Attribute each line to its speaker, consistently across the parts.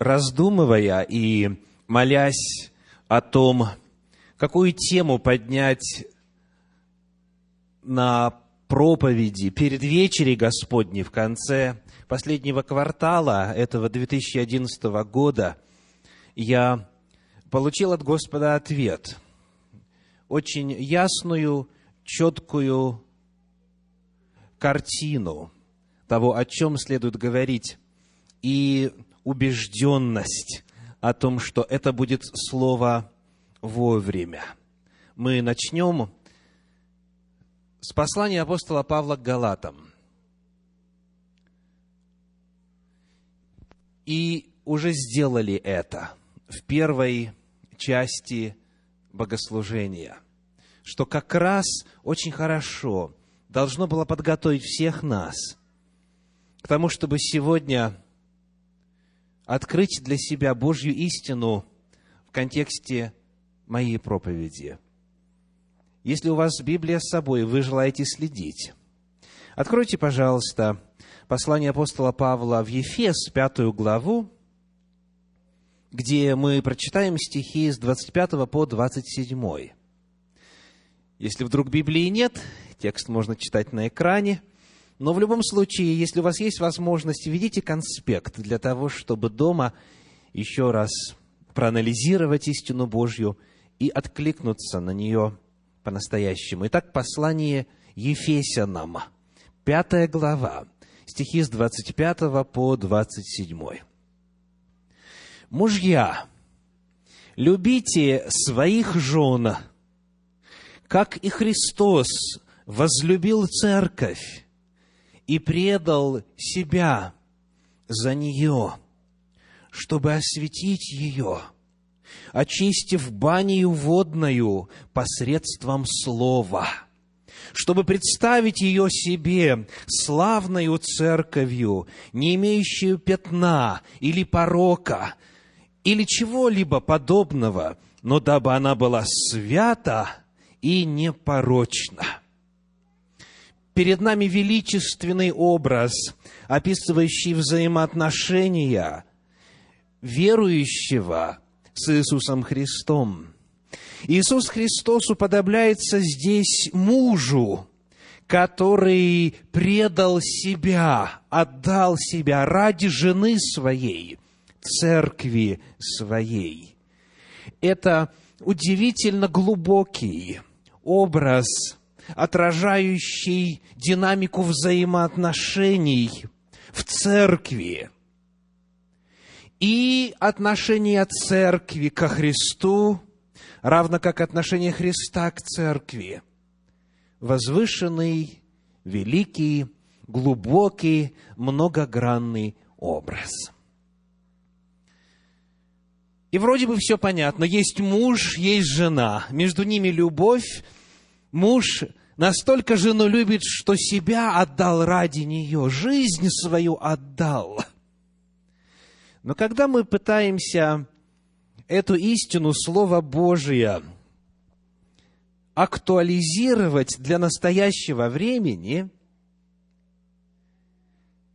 Speaker 1: раздумывая и молясь о том, какую тему поднять на проповеди перед вечерей Господней в конце последнего квартала этого 2011 года, я получил от Господа ответ, очень ясную, четкую картину того, о чем следует говорить, и убежденность о том, что это будет слово вовремя. Мы начнем с послания апостола Павла к Галатам. И уже сделали это в первой части богослужения, что как раз очень хорошо должно было подготовить всех нас к тому, чтобы сегодня открыть для себя Божью истину в контексте моей проповеди. Если у вас Библия с собой, вы желаете следить, откройте, пожалуйста, послание апостола Павла в Ефес, пятую главу, где мы прочитаем стихи с 25 по 27. Если вдруг Библии нет, текст можно читать на экране – но в любом случае, если у вас есть возможность, введите конспект для того, чтобы дома еще раз проанализировать истину Божью и откликнуться на нее по-настоящему. Итак, послание Ефесянам, пятая глава, стихи с 25 по 27. «Мужья, любите своих жен, как и Христос возлюбил церковь и предал себя за нее, чтобы осветить ее, очистив банию водную посредством слова, чтобы представить ее себе славною церковью, не имеющую пятна или порока, или чего-либо подобного, но дабы она была свята и непорочна перед нами величественный образ, описывающий взаимоотношения верующего с Иисусом Христом. Иисус Христос уподобляется здесь мужу, который предал себя, отдал себя ради жены своей, церкви своей. Это удивительно глубокий образ отражающий динамику взаимоотношений в церкви и отношение церкви ко Христу, равно как отношение Христа к церкви. Возвышенный, великий, глубокий, многогранный образ. И вроде бы все понятно. Есть муж, есть жена. Между ними любовь. Муж настолько жену любит, что себя отдал ради нее, жизнь свою отдал. Но когда мы пытаемся эту истину Слова Божия актуализировать для настоящего времени,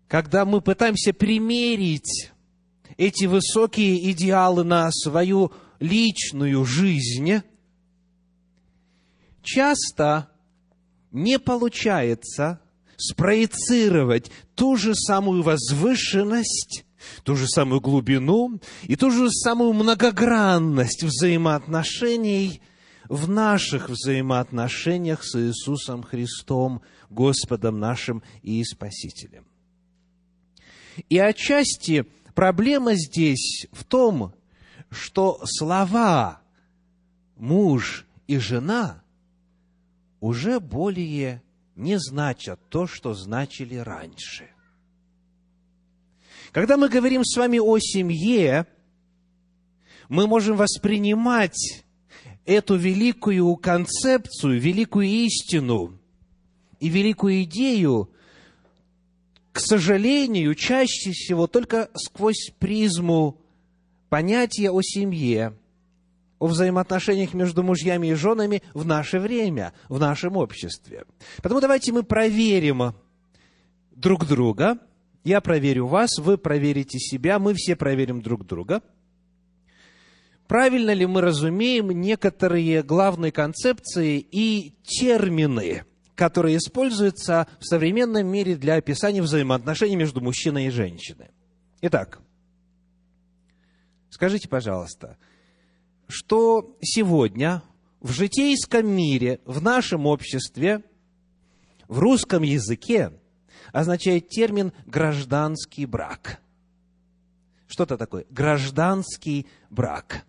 Speaker 1: когда мы пытаемся примерить эти высокие идеалы на свою личную жизнь, часто не получается спроецировать ту же самую возвышенность, ту же самую глубину и ту же самую многогранность взаимоотношений в наших взаимоотношениях с Иисусом Христом, Господом нашим и Спасителем. И отчасти проблема здесь в том, что слова «муж» и «жена» уже более не значат то, что значили раньше. Когда мы говорим с вами о семье, мы можем воспринимать эту великую концепцию, великую истину и великую идею, к сожалению, чаще всего только сквозь призму понятия о семье – о взаимоотношениях между мужьями и женами в наше время, в нашем обществе. Поэтому давайте мы проверим друг друга Я проверю вас, вы проверите себя, мы все проверим друг друга. Правильно ли мы разумеем некоторые главные концепции и термины, которые используются в современном мире для описания взаимоотношений между мужчиной и женщиной? Итак, скажите, пожалуйста, что сегодня в житейском мире, в нашем обществе, в русском языке означает термин «гражданский брак». Что это такое? Гражданский брак.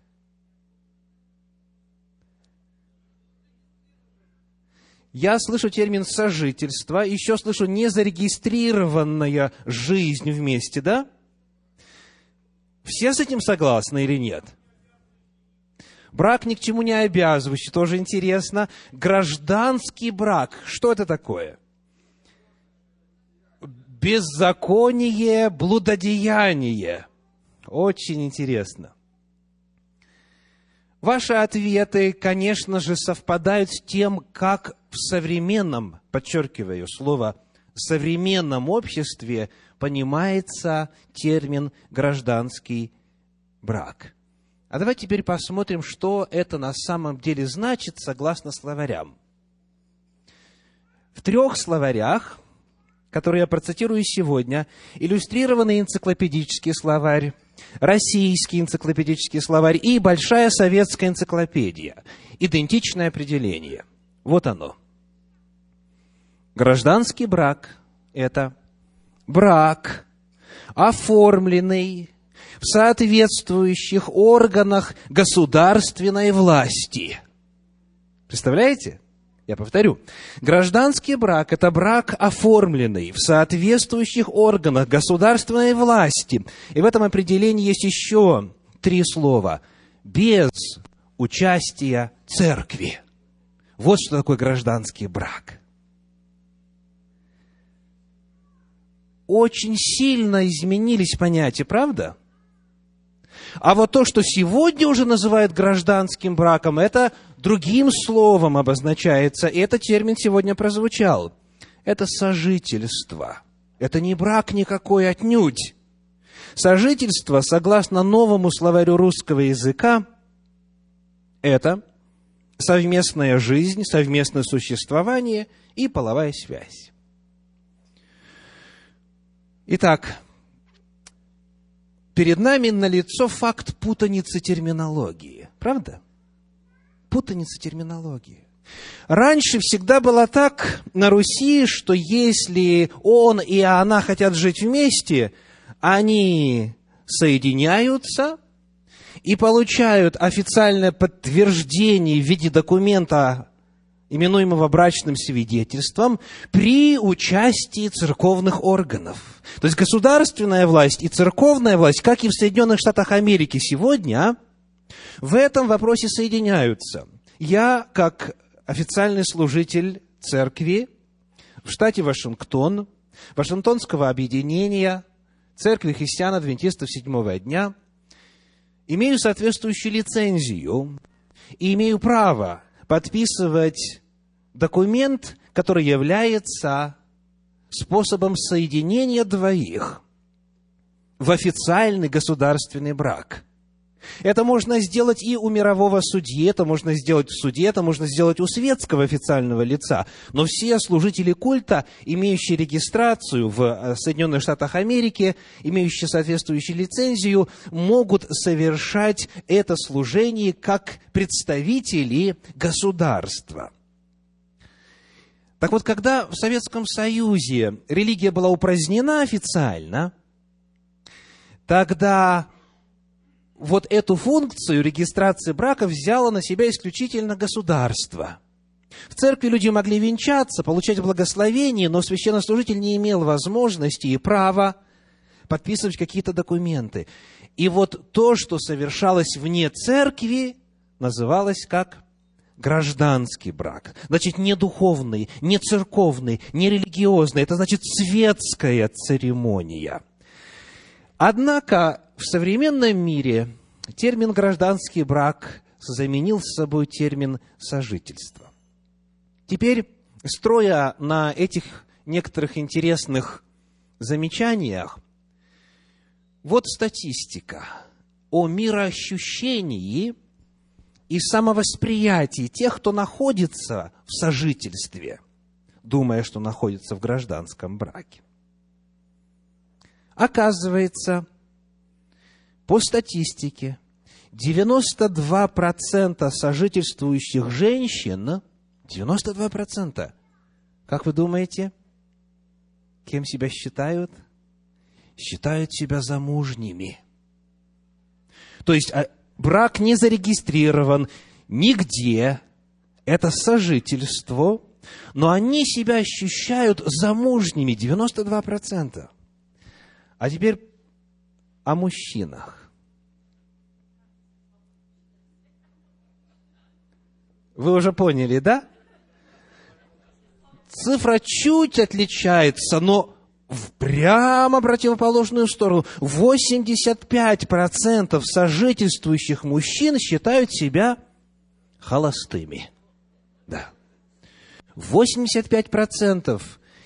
Speaker 1: Я слышу термин сожительство, еще слышу незарегистрированная жизнь вместе, да? Все с этим согласны или нет? Брак ни к чему не обязывающий, тоже интересно. Гражданский брак, что это такое? Беззаконие, блудодеяние. Очень интересно. Ваши ответы, конечно же, совпадают с тем, как в современном, подчеркиваю слово, современном обществе понимается термин гражданский брак. А давайте теперь посмотрим, что это на самом деле значит согласно словарям. В трех словарях, которые я процитирую сегодня, иллюстрированный энциклопедический словарь, российский энциклопедический словарь и большая советская энциклопедия. Идентичное определение. Вот оно. Гражданский брак – это брак, оформленный в соответствующих органах государственной власти. Представляете? Я повторю. Гражданский брак – это брак, оформленный в соответствующих органах государственной власти. И в этом определении есть еще три слова. Без участия церкви. Вот что такое гражданский брак. Очень сильно изменились понятия, правда? А вот то, что сегодня уже называют гражданским браком, это другим словом обозначается, и этот термин сегодня прозвучал. Это сожительство. Это не брак никакой отнюдь. Сожительство, согласно новому словарю русского языка, это совместная жизнь, совместное существование и половая связь. Итак, перед нами налицо факт путаницы терминологии. Правда? Путаница терминологии. Раньше всегда было так на Руси, что если он и она хотят жить вместе, они соединяются и получают официальное подтверждение в виде документа именуемого брачным свидетельством, при участии церковных органов. То есть государственная власть и церковная власть, как и в Соединенных Штатах Америки сегодня, в этом вопросе соединяются. Я, как официальный служитель церкви в штате Вашингтон, Вашингтонского объединения Церкви христиан-адвентистов седьмого дня, имею соответствующую лицензию и имею право подписывать документ, который является способом соединения двоих в официальный государственный брак. Это можно сделать и у мирового судьи, это можно сделать в суде, это можно сделать у светского официального лица. Но все служители культа, имеющие регистрацию в э, Соединенных Штатах Америки, имеющие соответствующую лицензию, могут совершать это служение как представители государства. Так вот, когда в Советском Союзе религия была упразднена официально, тогда вот эту функцию регистрации брака взяло на себя исключительно государство. В церкви люди могли венчаться, получать благословение, но священнослужитель не имел возможности и права подписывать какие-то документы. И вот то, что совершалось вне церкви, называлось как гражданский брак. Значит, не духовный, не церковный, не религиозный. Это значит светская церемония. Однако в современном мире термин «гражданский брак» заменил с собой термин «сожительство». Теперь, строя на этих некоторых интересных замечаниях, вот статистика о мироощущении и самовосприятии тех, кто находится в сожительстве, думая, что находится в гражданском браке. Оказывается, по статистике, 92% сожительствующих женщин, 92%, как вы думаете, кем себя считают? Считают себя замужними. То есть а, брак не зарегистрирован нигде, это сожительство, но они себя ощущают замужними, 92%. А теперь о мужчинах. Вы уже поняли, да? Цифра чуть отличается, но в прямо противоположную сторону. 85% сожительствующих мужчин считают себя холостыми. Да. 85%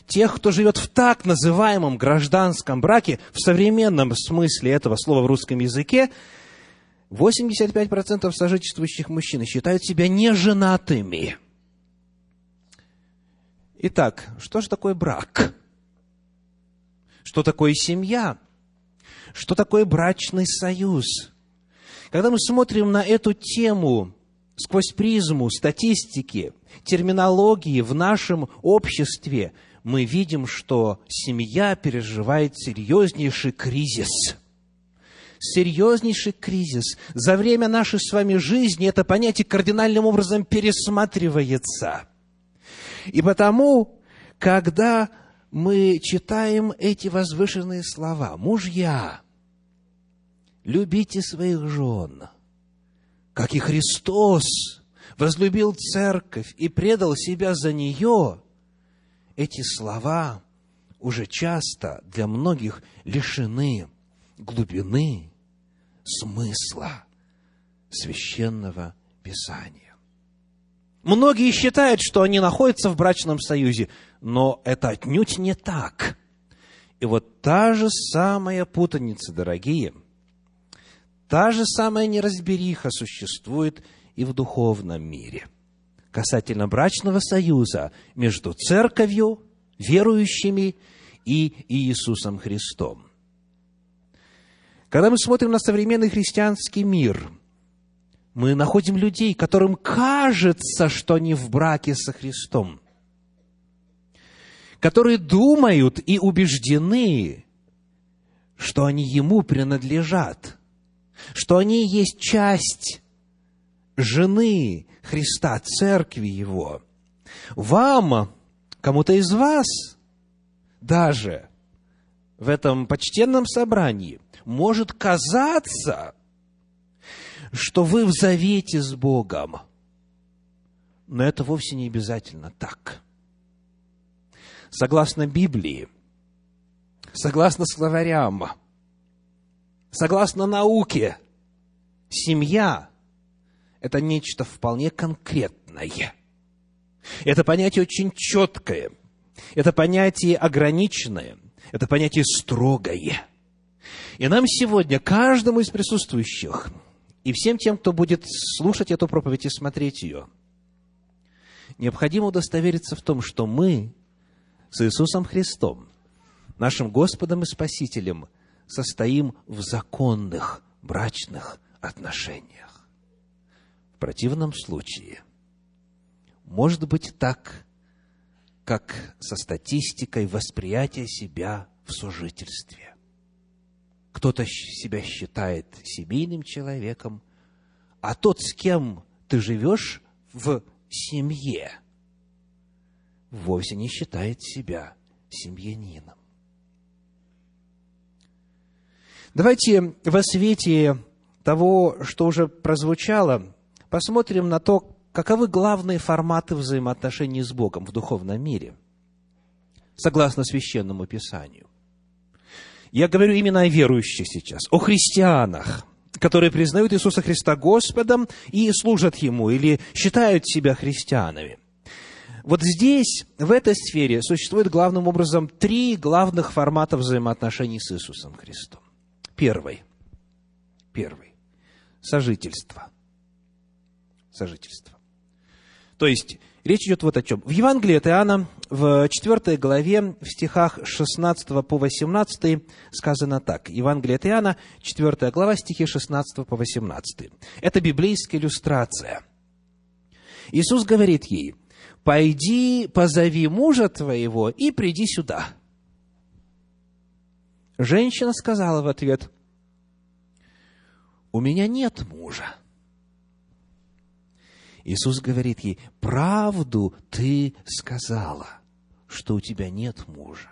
Speaker 1: тех, кто живет в так называемом гражданском браке, в современном смысле этого слова в русском языке, 85% сожительствующих мужчин считают себя неженатыми. Итак, что же такое брак? Что такое семья? Что такое брачный союз? Когда мы смотрим на эту тему сквозь призму статистики, терминологии в нашем обществе – мы видим, что семья переживает серьезнейший кризис. Серьезнейший кризис. За время нашей с вами жизни это понятие кардинальным образом пересматривается. И потому, когда мы читаем эти возвышенные слова, мужья, любите своих жен, как и Христос возлюбил церковь и предал себя за нее – эти слова уже часто для многих лишены глубины смысла священного Писания. Многие считают, что они находятся в брачном союзе, но это отнюдь не так. И вот та же самая путаница, дорогие, та же самая неразбериха существует и в духовном мире – касательно брачного союза между церковью, верующими и Иисусом Христом. Когда мы смотрим на современный христианский мир, мы находим людей, которым кажется, что они в браке со Христом, которые думают и убеждены, что они Ему принадлежат, что они есть часть жены Христа, церкви Его. Вам, кому-то из вас, даже в этом почтенном собрании, может казаться, что вы в завете с Богом. Но это вовсе не обязательно так. Согласно Библии, согласно словарям, согласно науке, семья это нечто вполне конкретное. Это понятие очень четкое. Это понятие ограниченное. Это понятие строгое. И нам сегодня, каждому из присутствующих, и всем тем, кто будет слушать эту проповедь и смотреть ее, необходимо удостовериться в том, что мы с Иисусом Христом, нашим Господом и Спасителем, состоим в законных брачных отношениях противном случае может быть так, как со статистикой восприятия себя в сожительстве. Кто-то себя считает семейным человеком, а тот, с кем ты живешь в семье, вовсе не считает себя семьянином. Давайте во свете того, что уже прозвучало, посмотрим на то, каковы главные форматы взаимоотношений с Богом в духовном мире, согласно священному писанию. Я говорю именно о верующих сейчас, о христианах, которые признают Иисуса Христа Господом и служат Ему, или считают себя христианами. Вот здесь, в этой сфере, существует главным образом три главных формата взаимоотношений с Иисусом Христом. Первый. Первый. Сожительство. Сожительство. То есть, речь идет вот о чем. В Евангелии от Иоанна, в 4 главе, в стихах 16 по 18 сказано так. Евангелие от Иоанна, 4 глава, стихи 16 по 18. Это библейская иллюстрация. Иисус говорит ей, «Пойди, позови мужа твоего и приди сюда». Женщина сказала в ответ, «У меня нет мужа». Иисус говорит ей, правду ты сказала, что у тебя нет мужа.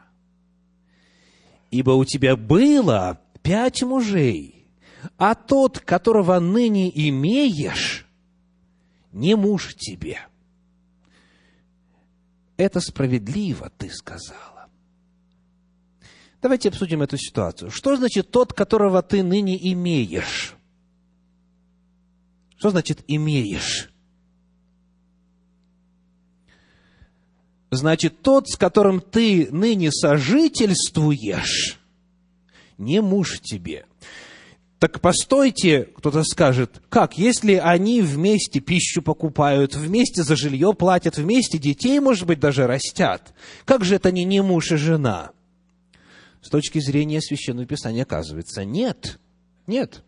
Speaker 1: Ибо у тебя было пять мужей, а тот, которого ныне имеешь, не муж тебе. Это справедливо, ты сказала. Давайте обсудим эту ситуацию. Что значит тот, которого ты ныне имеешь? Что значит имеешь? Значит, тот, с которым ты ныне сожительствуешь, не муж тебе. Так постойте, кто-то скажет, как, если они вместе пищу покупают, вместе за жилье платят, вместе детей, может быть, даже растят, как же это они не муж и жена? С точки зрения Священного Писания оказывается, нет, нет.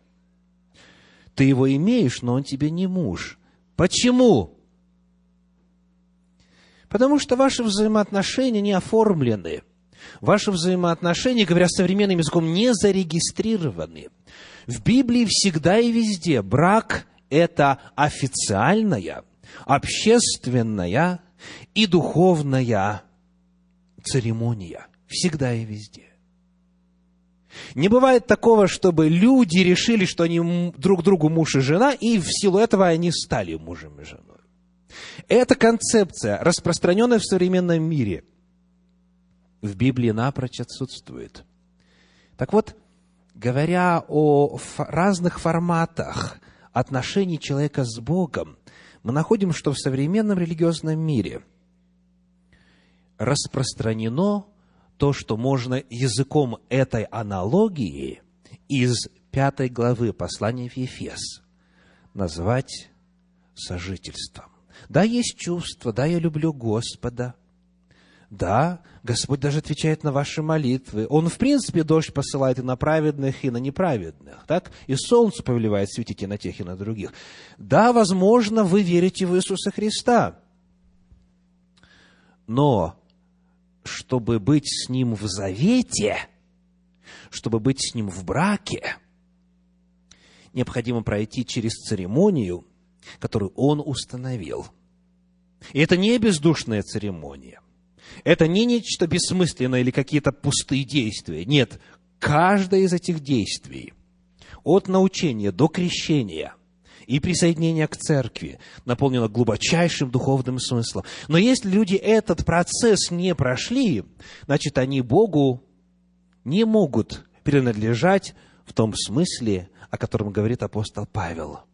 Speaker 1: Ты его имеешь, но он тебе не муж. Почему? Потому что ваши взаимоотношения не оформлены. Ваши взаимоотношения, говоря современным языком, не зарегистрированы. В Библии всегда и везде брак – это официальная, общественная и духовная церемония. Всегда и везде. Не бывает такого, чтобы люди решили, что они друг другу муж и жена, и в силу этого они стали мужем и женой. Эта концепция, распространенная в современном мире, в Библии напрочь отсутствует. Так вот, говоря о разных форматах отношений человека с Богом, мы находим, что в современном религиозном мире распространено то, что можно языком этой аналогии из пятой главы послания в Ефес назвать сожительством. Да, есть чувство, да, я люблю Господа. Да, Господь даже отвечает на ваши молитвы. Он, в принципе, дождь посылает и на праведных, и на неправедных. Так? И солнце повелевает светить и на тех, и на других. Да, возможно, вы верите в Иисуса Христа. Но, чтобы быть с Ним в завете, чтобы быть с Ним в браке, необходимо пройти через церемонию – которую он установил. И это не бездушная церемония. Это не нечто бессмысленное или какие-то пустые действия. Нет, каждое из этих действий, от научения до крещения и присоединения к церкви, наполнено глубочайшим духовным смыслом. Но если люди этот процесс не прошли, значит, они Богу не могут принадлежать в том смысле, о котором говорит апостол Павел –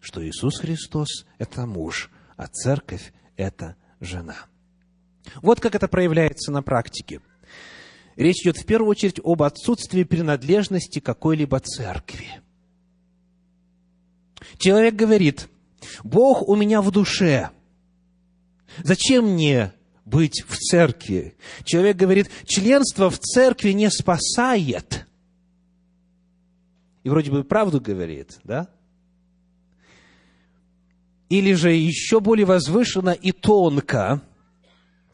Speaker 1: что Иисус Христос – это муж, а церковь – это жена. Вот как это проявляется на практике. Речь идет в первую очередь об отсутствии принадлежности какой-либо церкви. Человек говорит, Бог у меня в душе. Зачем мне быть в церкви? Человек говорит, членство в церкви не спасает. И вроде бы правду говорит, да? Или же еще более возвышенно и тонко,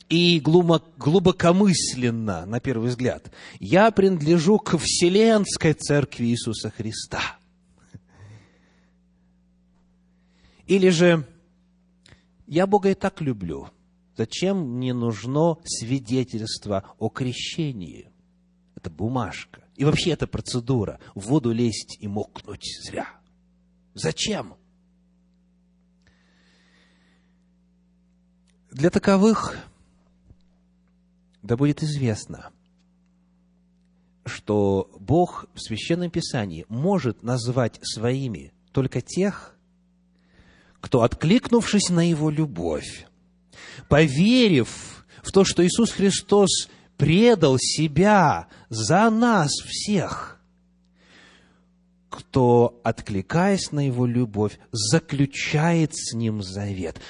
Speaker 1: и глубокомысленно, на первый взгляд, я принадлежу к Вселенской Церкви Иисуса Христа. Или же я Бога и так люблю. Зачем мне нужно свидетельство о крещении? Это бумажка. И вообще это процедура. В воду лезть и мокнуть зря. Зачем? Для таковых да будет известно, что Бог в Священном Писании может назвать своими только тех, кто, откликнувшись на Его любовь, поверив в то, что Иисус Христос предал себя за нас всех, кто, откликаясь на Его любовь, заключает с Ним завет.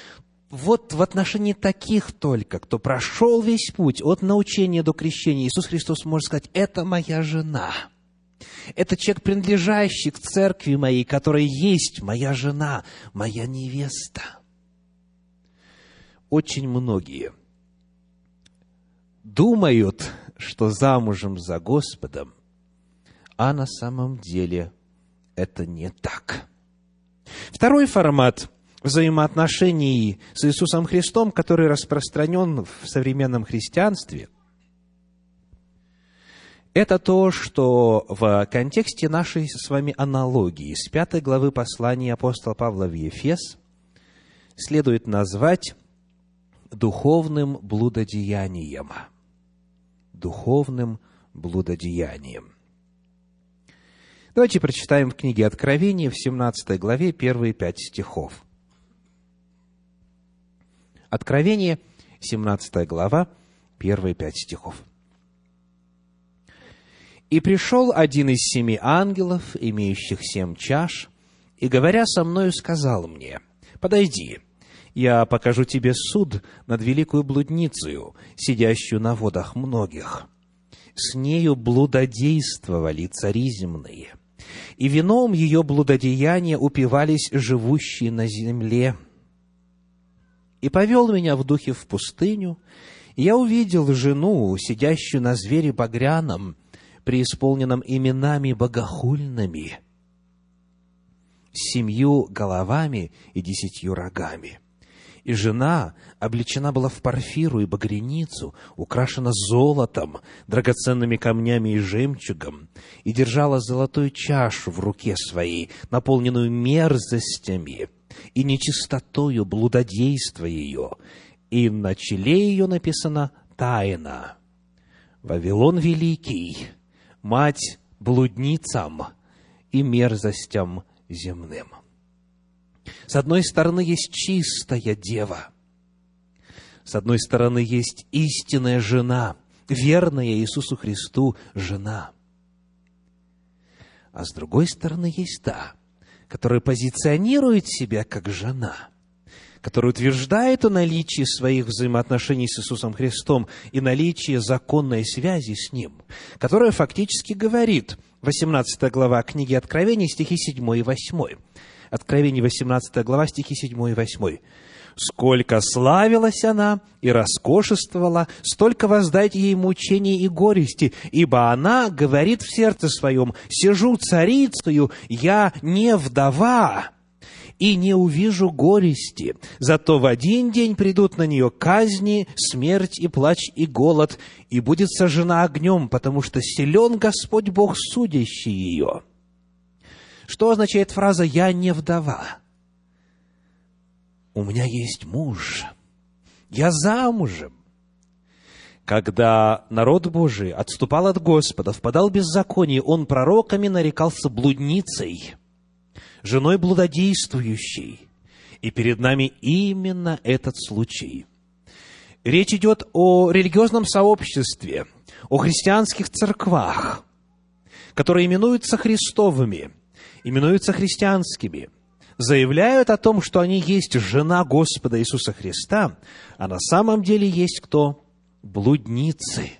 Speaker 1: Вот в отношении таких только, кто прошел весь путь от научения до крещения, Иисус Христос может сказать, это моя жена. Это человек, принадлежащий к церкви моей, которая есть моя жена, моя невеста. Очень многие думают, что замужем за Господом, а на самом деле это не так. Второй формат взаимоотношений с Иисусом Христом, который распространен в современном христианстве, это то, что в контексте нашей с вами аналогии с пятой главы послания апостола Павла в Ефес следует назвать духовным блудодеянием. Духовным блудодеянием. Давайте прочитаем в книге Откровения в 17 главе первые пять стихов. Откровение, 17 глава, первые пять стихов. «И пришел один из семи ангелов, имеющих семь чаш, и, говоря со мною, сказал мне, «Подойди, я покажу тебе суд над великую блудницею, сидящую на водах многих. С нею блудодействовали цари земные, и вином ее блудодеяния упивались живущие на земле, и повел меня в духе в пустыню, и я увидел жену, сидящую на звере багряном, преисполненном именами богохульными, семью головами и десятью рогами. И жена облечена была в парфиру и багряницу, украшена золотом, драгоценными камнями и жемчугом, и держала золотую чашу в руке своей, наполненную мерзостями и нечистотою блудодейства ее, и на челе ее написано «Тайна». Вавилон Великий, мать блудницам и мерзостям земным. С одной стороны, есть чистая дева. С одной стороны, есть истинная жена, верная Иисусу Христу жена. А с другой стороны, есть та, которая позиционирует себя как жена, которая утверждает о наличии своих взаимоотношений с Иисусом Христом и наличии законной связи с Ним, которая фактически говорит, 18 глава книги Откровений, стихи 7 и 8. Откровение, 18 глава, стихи 7 и 8 сколько славилась она и роскошествовала, столько воздать ей мучений и горести, ибо она говорит в сердце своем, «Сижу царицею, я не вдова, и не увижу горести. Зато в один день придут на нее казни, смерть и плач и голод, и будет сожжена огнем, потому что силен Господь Бог, судящий ее». Что означает фраза «я не вдова»? У меня есть муж, я замужем. Когда народ Божий отступал от Господа, впадал в беззаконие, он пророками нарекался блудницей, женой блудодействующей. И перед нами именно этот случай. Речь идет о религиозном сообществе, о христианских церквах, которые именуются христовыми, именуются христианскими – заявляют о том, что они есть жена Господа Иисуса Христа, а на самом деле есть кто? Блудницы.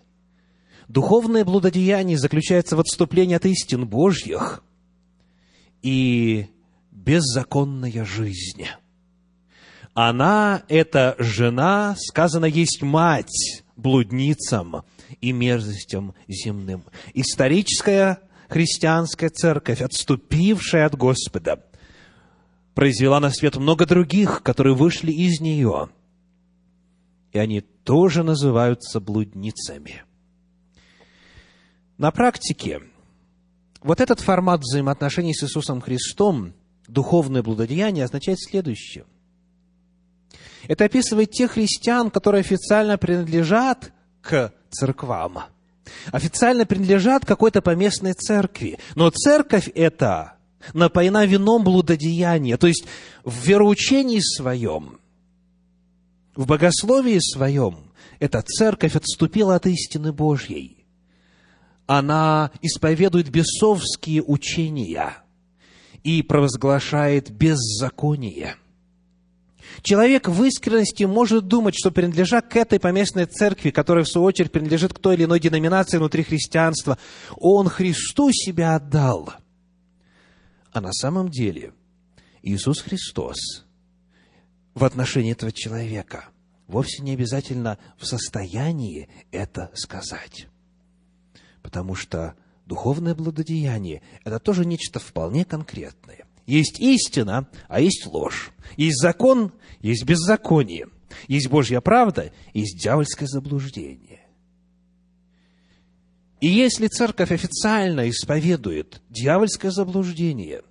Speaker 1: Духовное блудодеяние заключается в отступлении от истин Божьих и беззаконная жизнь. Она, эта жена, сказано, есть мать блудницам и мерзостям земным. Историческая христианская церковь, отступившая от Господа, произвела на свет много других, которые вышли из нее. И они тоже называются блудницами. На практике вот этот формат взаимоотношений с Иисусом Христом, духовное блудодеяние, означает следующее. Это описывает тех христиан, которые официально принадлежат к церквам, официально принадлежат какой-то поместной церкви. Но церковь это напоена вином блудодеяния. То есть в вероучении своем в богословии своем эта церковь отступила от истины Божьей. Она исповедует бесовские учения и провозглашает беззаконие. Человек в искренности может думать, что принадлежа к этой поместной церкви, которая в свою очередь принадлежит к той или иной деноминации внутри христианства, он Христу себя отдал. А на самом деле Иисус Христос в отношении этого человека вовсе не обязательно в состоянии это сказать. Потому что духовное благодеяние – это тоже нечто вполне конкретное. Есть истина, а есть ложь. Есть закон, есть беззаконие. Есть Божья правда, есть дьявольское заблуждение. И если церковь официально исповедует дьявольское заблуждение,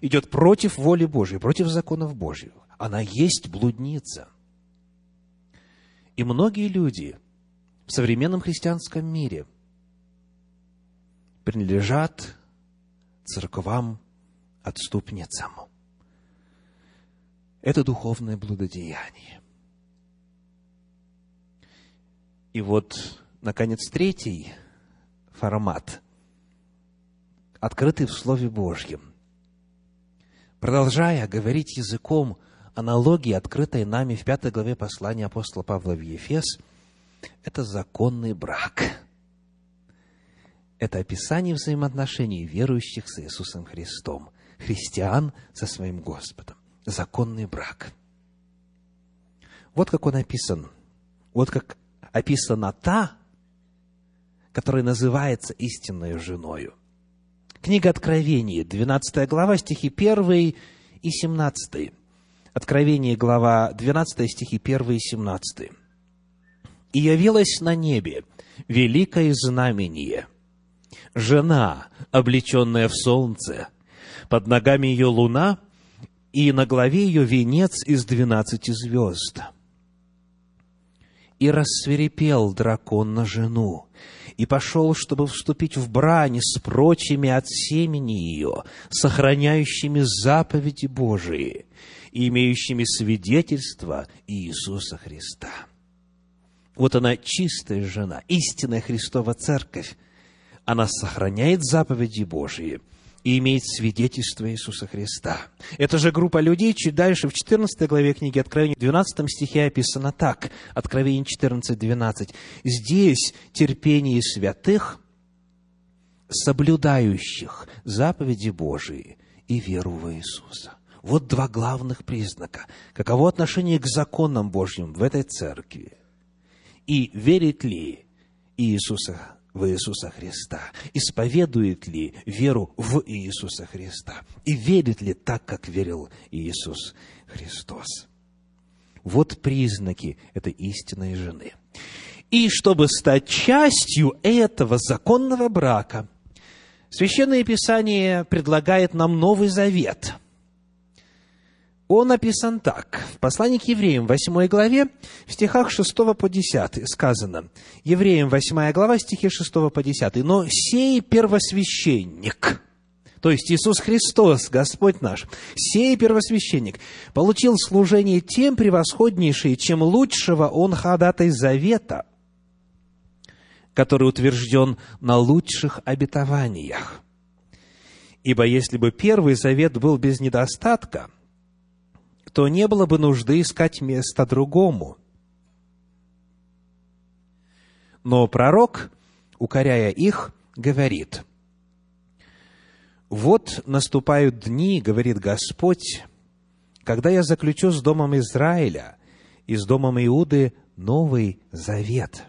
Speaker 1: идет против воли Божьей, против законов Божьих, она есть блудница. И многие люди в современном христианском мире принадлежат церквам отступницам. Это духовное блудодеяние. И вот, наконец, третий формат, открытый в Слове Божьем. Продолжая говорить языком аналогии, открытой нами в пятой главе послания апостола Павла в Ефес, это законный брак. Это описание взаимоотношений верующих с Иисусом Христом, христиан со своим Господом. Законный брак. Вот как он описан. Вот как описана та, которая называется истинной женою. Книга Откровения, 12 глава, стихи 1 и 17. Откровение, глава 12, стихи 1 и 17. «И явилась на небе великое знамение, жена, облеченная в солнце, под ногами ее луна, и на главе ее венец из двенадцати звезд. И рассверепел дракон на жену, и пошел, чтобы вступить в брань с прочими от семени ее, сохраняющими заповеди Божии, и имеющими свидетельство Иисуса Христа. Вот она, чистая жена, истинная Христова Церковь. Она сохраняет заповеди Божьи и имеет свидетельство Иисуса Христа. Эта же группа людей чуть дальше, в 14 главе книги Откровения, в 12 стихе описано так, Откровение 14, 12. «Здесь терпение святых, соблюдающих заповеди Божии и веру в Иисуса». Вот два главных признака. Каково отношение к законам Божьим в этой церкви? И верит ли Иисуса, в Иисуса Христа? Исповедует ли веру в Иисуса Христа? И верит ли так, как верил Иисус Христос? Вот признаки этой истинной жены. И чтобы стать частью этого законного брака, Священное Писание предлагает нам Новый Завет – он написан так. В послании к евреям, 8 главе, в стихах 6 по 10 сказано. Евреям, 8 глава, стихи 6 по 10. «Но сей первосвященник, то есть Иисус Христос, Господь наш, сей первосвященник, получил служение тем превосходнейшее, чем лучшего он ходатай завета, который утвержден на лучших обетованиях. Ибо если бы первый завет был без недостатка – то не было бы нужды искать место другому. Но пророк, укоряя их, говорит, «Вот наступают дни, — говорит Господь, — когда я заключу с домом Израиля и с домом Иуды новый завет».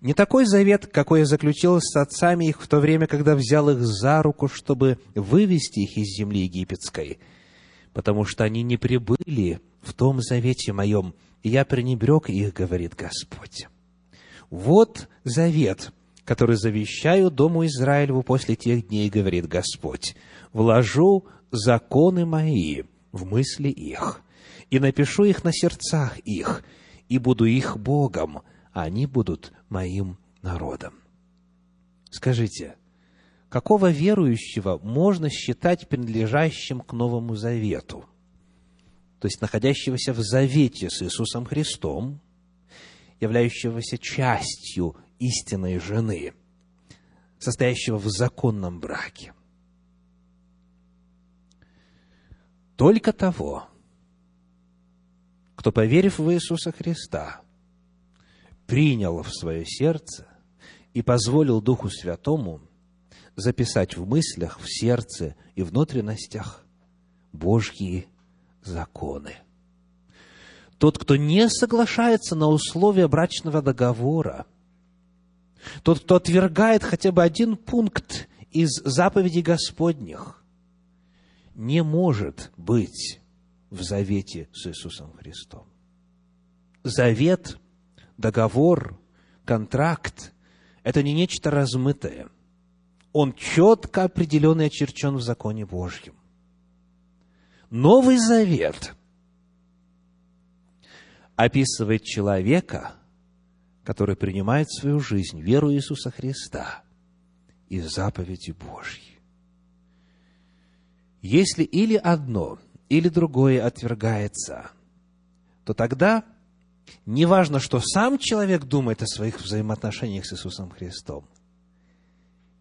Speaker 1: Не такой завет, какой я заключил с отцами их в то время, когда взял их за руку, чтобы вывести их из земли египетской – потому что они не прибыли в том завете моем, и я пренебрег их, говорит Господь. Вот завет, который завещаю Дому Израилеву после тех дней, говорит Господь. Вложу законы мои в мысли их, и напишу их на сердцах их, и буду их Богом, а они будут моим народом. Скажите, какого верующего можно считать принадлежащим к Новому Завету? то есть находящегося в завете с Иисусом Христом, являющегося частью истинной жены, состоящего в законном браке. Только того, кто, поверив в Иисуса Христа, принял в свое сердце и позволил Духу Святому записать в мыслях, в сердце и внутренностях Божьи законы. Тот, кто не соглашается на условия брачного договора, тот, кто отвергает хотя бы один пункт из заповедей Господних, не может быть в завете с Иисусом Христом. Завет, договор, контракт – это не нечто размытое. Он четко определен и очерчен в законе Божьем. Новый Завет описывает человека, который принимает свою жизнь веру Иисуса Христа и заповеди Божьи. Если или одно, или другое отвергается, то тогда не важно, что сам человек думает о своих взаимоотношениях с Иисусом Христом.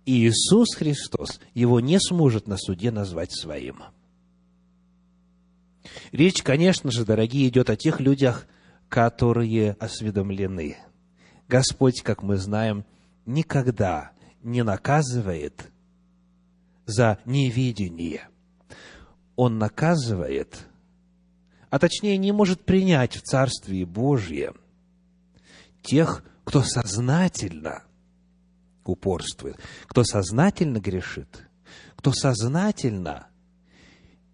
Speaker 1: И Иисус Христос его не сможет на суде назвать своим – Речь, конечно же, дорогие, идет о тех людях, которые осведомлены. Господь, как мы знаем, никогда не наказывает за невидение. Он наказывает, а точнее не может принять в Царствие Божье тех, кто сознательно упорствует, кто сознательно грешит, кто сознательно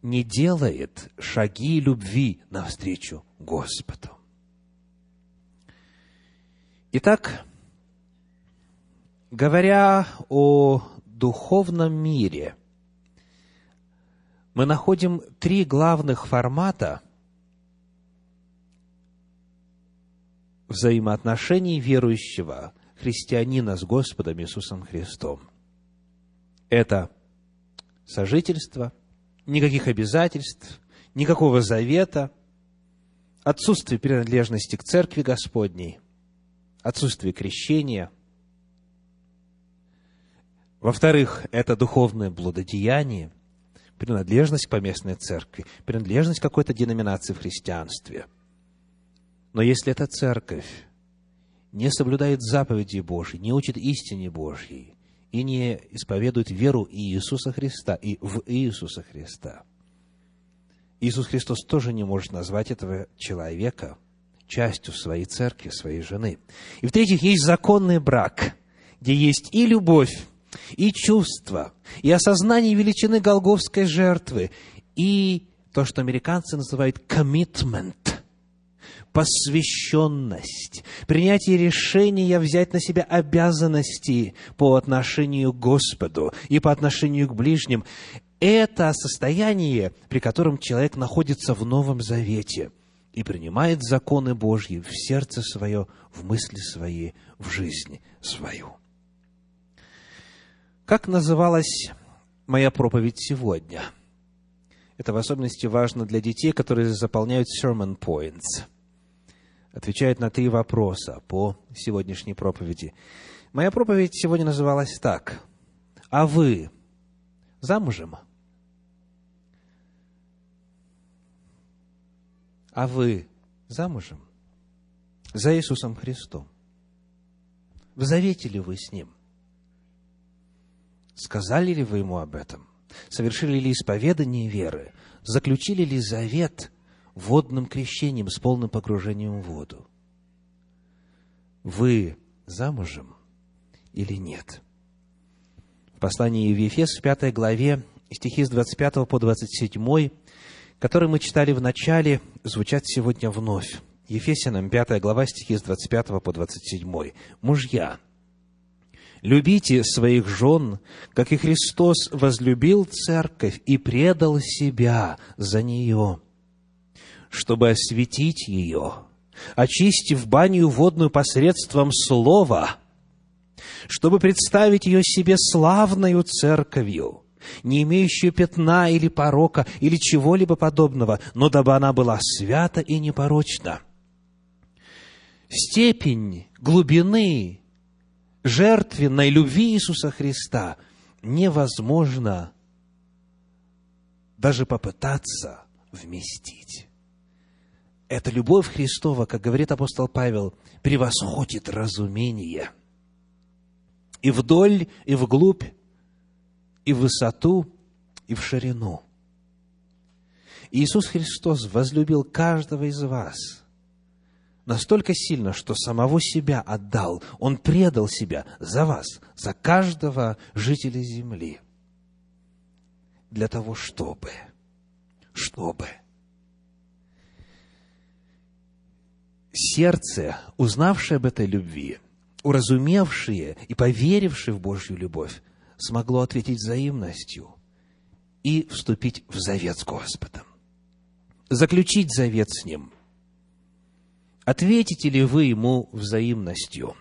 Speaker 1: не делает шаги любви навстречу Господу. Итак, говоря о духовном мире, мы находим три главных формата взаимоотношений верующего христианина с Господом Иисусом Христом. Это сожительство – никаких обязательств, никакого завета, отсутствие принадлежности к Церкви Господней, отсутствие крещения. Во-вторых, это духовное блудодеяние, принадлежность к поместной церкви, принадлежность к какой-то деноминации в христианстве. Но если эта церковь не соблюдает заповеди Божьи, не учит истине Божьей, и не исповедуют веру Иисуса Христа и в Иисуса Христа. Иисус Христос тоже не может назвать этого человека частью своей церкви, своей жены. И в-третьих, есть законный брак, где есть и любовь, и чувство, и осознание величины Голговской жертвы, и то, что американцы называют commitment, посвященность, принятие решения взять на себя обязанности по отношению к Господу и по отношению к ближним. Это состояние, при котором человек находится в Новом Завете и принимает законы Божьи в сердце свое, в мысли свои, в жизнь свою. Как называлась моя проповедь сегодня? Это в особенности важно для детей, которые заполняют sermon points – отвечает на три вопроса по сегодняшней проповеди. Моя проповедь сегодня называлась так. А вы замужем? А вы замужем? За Иисусом Христом. В завете ли вы с Ним? Сказали ли вы Ему об этом? Совершили ли исповедание веры? Заключили ли завет – водным крещением с полным погружением в воду. Вы замужем или нет? В послании в Ефес, в пятой главе, стихи с 25 по 27, которые мы читали в начале, звучат сегодня вновь. Ефесянам, 5 глава, стихи с 25 по 27. «Мужья, любите своих жен, как и Христос возлюбил церковь и предал себя за нее, чтобы осветить ее, очистив баню водную посредством слова, чтобы представить ее себе славною церковью, не имеющую пятна или порока, или чего-либо подобного, но дабы она была свята и непорочна. Степень глубины жертвенной любви Иисуса Христа невозможно даже попытаться вместить. Эта любовь Христова, как говорит апостол Павел, превосходит разумение. И вдоль, и вглубь, и в высоту, и в ширину. Иисус Христос возлюбил каждого из вас настолько сильно, что самого себя отдал. Он предал себя за вас, за каждого жителя земли. Для того, чтобы, чтобы сердце, узнавшее об этой любви, уразумевшее и поверившее в Божью любовь, смогло ответить взаимностью и вступить в завет с Господом, заключить завет с Ним. Ответите ли вы Ему взаимностью?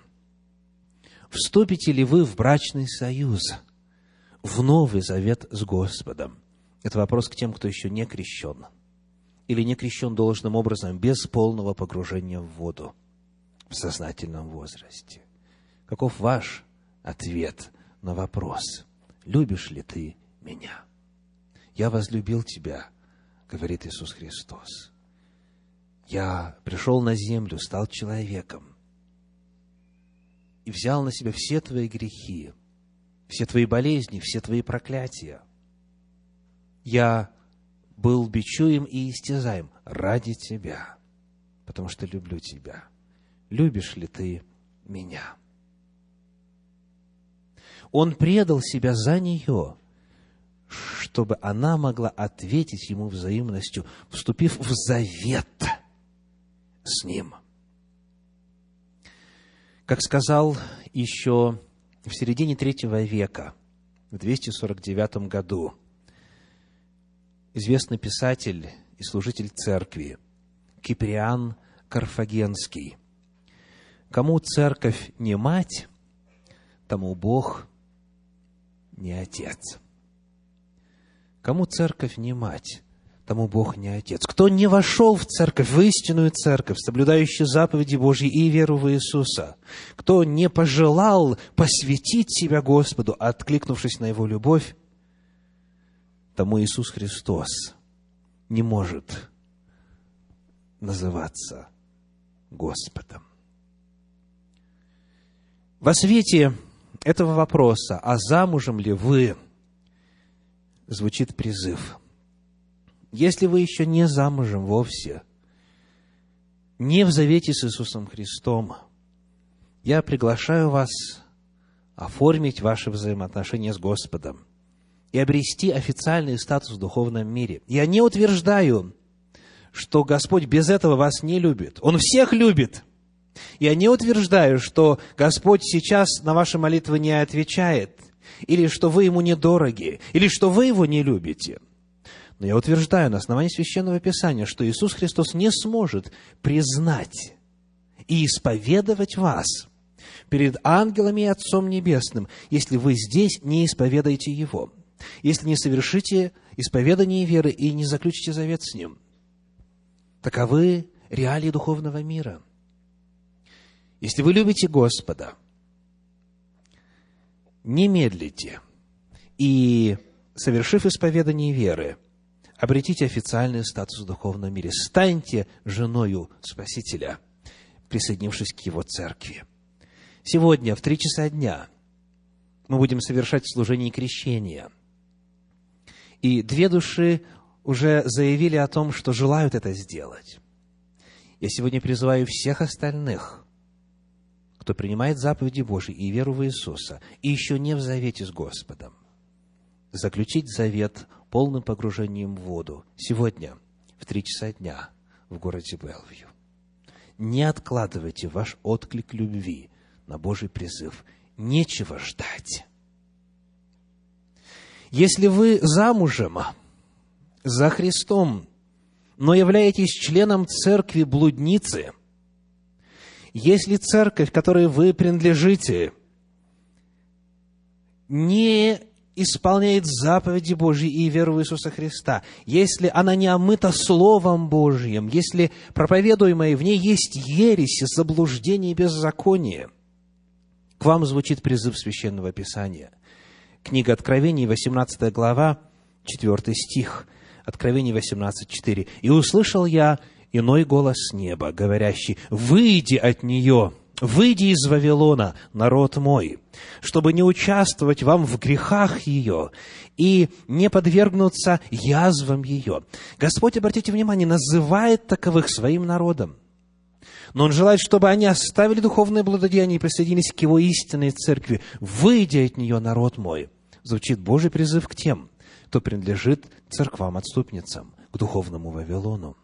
Speaker 1: Вступите ли вы в брачный союз, в новый завет с Господом? Это вопрос к тем, кто еще не крещен или не крещен должным образом без полного погружения в воду в сознательном возрасте. Каков ваш ответ на вопрос, любишь ли ты меня? Я возлюбил тебя, говорит Иисус Христос. Я пришел на землю, стал человеком и взял на себя все твои грехи, все твои болезни, все твои проклятия. Я был бичуем и истязаем ради тебя, потому что люблю тебя. Любишь ли ты меня? Он предал себя за нее, чтобы она могла ответить ему взаимностью, вступив в завет с ним. Как сказал еще в середине третьего века, в 249 году, известный писатель и служитель церкви Киприан Карфагенский. Кому церковь не мать, тому Бог не отец. Кому церковь не мать, тому Бог не отец. Кто не вошел в церковь, в истинную церковь, соблюдающую заповеди Божьи и веру в Иисуса, кто не пожелал посвятить себя Господу, откликнувшись на Его любовь, тому Иисус Христос не может называться Господом. Во свете этого вопроса, а замужем ли вы, звучит призыв. Если вы еще не замужем вовсе, не в завете с Иисусом Христом, я приглашаю вас оформить ваши взаимоотношения с Господом и обрести официальный статус в духовном мире. Я не утверждаю, что Господь без этого вас не любит. Он всех любит – я не утверждаю, что Господь сейчас на ваши молитвы не отвечает, или что вы Ему недороги, или что вы Его не любите. Но я утверждаю на основании Священного Писания, что Иисус Христос не сможет признать и исповедовать вас перед ангелами и Отцом Небесным, если вы здесь не исповедаете Его, если не совершите исповедание веры и не заключите завет с Ним. Таковы реалии духовного мира – если вы любите Господа, не медлите и, совершив исповедание веры, обретите официальный статус в духовном мире. Станьте женою Спасителя, присоединившись к Его церкви. Сегодня в три часа дня мы будем совершать служение крещения. И две души уже заявили о том, что желают это сделать. Я сегодня призываю всех остальных кто принимает заповеди Божьи и веру в Иисуса, и еще не в завете с Господом, заключить завет полным погружением в воду сегодня в три часа дня в городе Белвью. Не откладывайте ваш отклик любви на Божий призыв. Нечего ждать. Если вы замужем за Христом, но являетесь членом церкви блудницы – если церковь, которой вы принадлежите, не исполняет заповеди Божьи и веру в Иисуса Христа, если она не омыта Словом Божьим, если проповедуемое в ней есть ересь, заблуждение и беззаконие, к вам звучит призыв Священного Писания. Книга Откровений, 18 глава, 4 стих. Откровений 18, 4. «И услышал я иной голос неба, говорящий, «Выйди от нее, выйди из Вавилона, народ мой, чтобы не участвовать вам в грехах ее и не подвергнуться язвам ее». Господь, обратите внимание, называет таковых своим народом. Но Он желает, чтобы они оставили духовное благодеяние и присоединились к Его истинной церкви. «Выйди от нее, народ мой». Звучит Божий призыв к тем, кто принадлежит церквам-отступницам, к духовному Вавилону.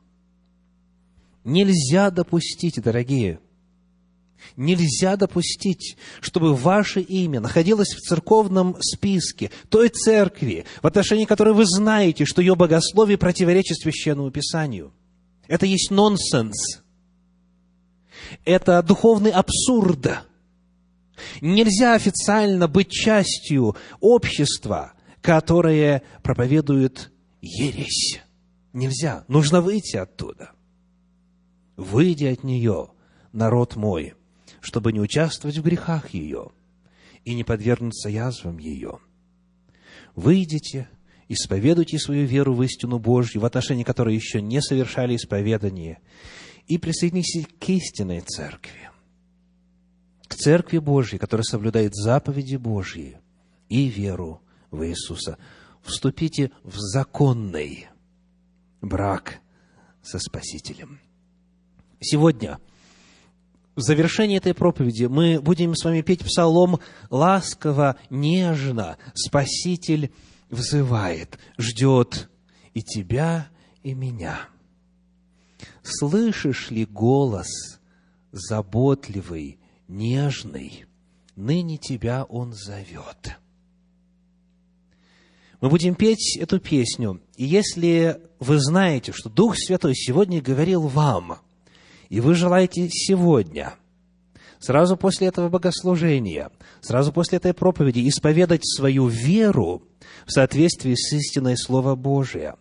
Speaker 1: Нельзя допустить, дорогие, нельзя допустить, чтобы ваше имя находилось в церковном списке той церкви, в отношении которой вы знаете, что ее богословие противоречит Священному Писанию. Это есть нонсенс. Это духовный абсурд. Нельзя официально быть частью общества, которое проповедует ересь. Нельзя. Нужно выйти оттуда выйди от нее, народ мой, чтобы не участвовать в грехах ее и не подвергнуться язвам ее. Выйдите, исповедуйте свою веру в истину Божью, в отношении которой еще не совершали исповедание, и присоединитесь к истинной церкви, к церкви Божьей, которая соблюдает заповеди Божьи и веру в Иисуса. Вступите в законный брак со Спасителем. Сегодня, в завершении этой проповеди, мы будем с вами петь псалом ласково, нежно. Спаситель взывает, ждет и тебя, и меня. Слышишь ли голос заботливый, нежный? Ныне тебя он зовет. Мы будем петь эту песню. И если вы знаете, что Дух Святой сегодня говорил вам – и вы желаете сегодня, сразу после этого богослужения, сразу после этой проповеди, исповедать свою веру в соответствии с истиной Слова Божия,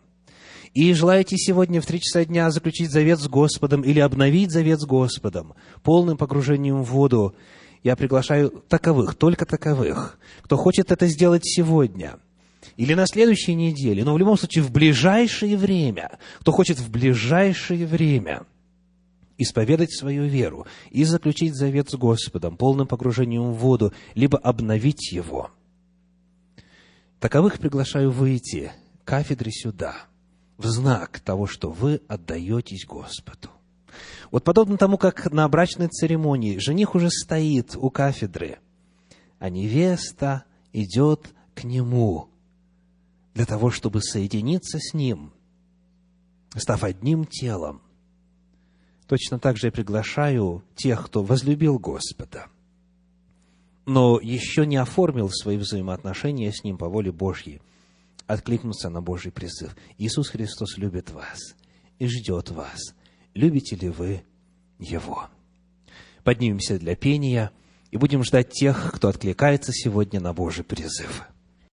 Speaker 1: и желаете сегодня в три часа дня заключить завет с Господом или обновить завет с Господом полным погружением в воду, я приглашаю таковых, только таковых, кто хочет это сделать сегодня – или на следующей неделе, но в любом случае в ближайшее время, кто хочет в ближайшее время – исповедать свою веру и заключить завет с Господом полным погружением в воду, либо обновить его. Таковых приглашаю выйти к кафедре сюда, в знак того, что вы отдаетесь Господу. Вот подобно тому, как на брачной церемонии жених уже стоит у кафедры, а невеста идет к нему для того, чтобы соединиться с ним, став одним телом, Точно так же я приглашаю тех, кто возлюбил Господа, но еще не оформил свои взаимоотношения с Ним по воле Божьей, откликнуться на Божий призыв. Иисус Христос любит вас и ждет вас. Любите ли вы Его? Поднимемся для пения и будем ждать тех, кто откликается сегодня на Божий призыв.